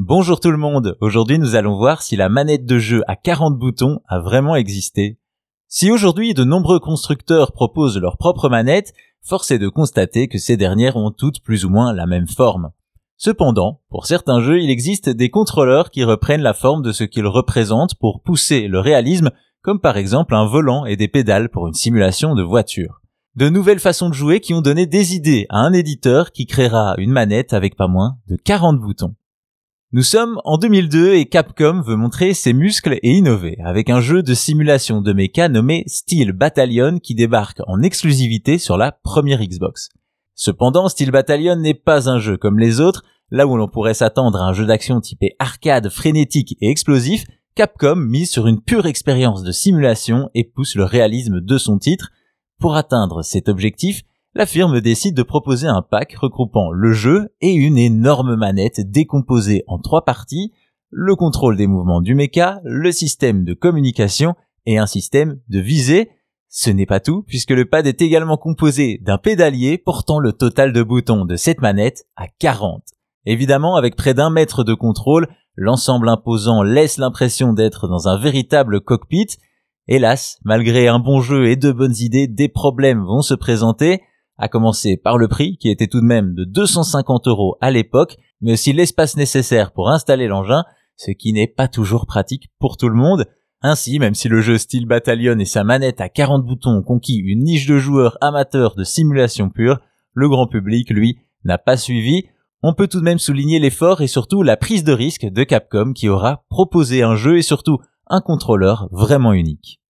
Bonjour tout le monde, aujourd'hui nous allons voir si la manette de jeu à 40 boutons a vraiment existé. Si aujourd'hui de nombreux constructeurs proposent leur propre manette, force est de constater que ces dernières ont toutes plus ou moins la même forme. Cependant, pour certains jeux, il existe des contrôleurs qui reprennent la forme de ce qu'ils représentent pour pousser le réalisme, comme par exemple un volant et des pédales pour une simulation de voiture. De nouvelles façons de jouer qui ont donné des idées à un éditeur qui créera une manette avec pas moins de 40 boutons. Nous sommes en 2002 et Capcom veut montrer ses muscles et innover avec un jeu de simulation de mecha nommé Steel Battalion qui débarque en exclusivité sur la première Xbox. Cependant, Steel Battalion n'est pas un jeu comme les autres, là où l'on pourrait s'attendre à un jeu d'action typé arcade, frénétique et explosif, Capcom mise sur une pure expérience de simulation et pousse le réalisme de son titre. Pour atteindre cet objectif, la firme décide de proposer un pack regroupant le jeu et une énorme manette décomposée en trois parties, le contrôle des mouvements du mecha, le système de communication et un système de visée. Ce n'est pas tout, puisque le pad est également composé d'un pédalier portant le total de boutons de cette manette à 40. Évidemment, avec près d'un mètre de contrôle, l'ensemble imposant laisse l'impression d'être dans un véritable cockpit. Hélas, malgré un bon jeu et de bonnes idées, des problèmes vont se présenter à commencer par le prix qui était tout de même de 250 euros à l'époque, mais aussi l'espace nécessaire pour installer l'engin, ce qui n'est pas toujours pratique pour tout le monde. Ainsi, même si le jeu Steel Battalion et sa manette à 40 boutons ont conquis une niche de joueurs amateurs de simulation pure, le grand public, lui, n'a pas suivi. On peut tout de même souligner l'effort et surtout la prise de risque de Capcom qui aura proposé un jeu et surtout un contrôleur vraiment unique.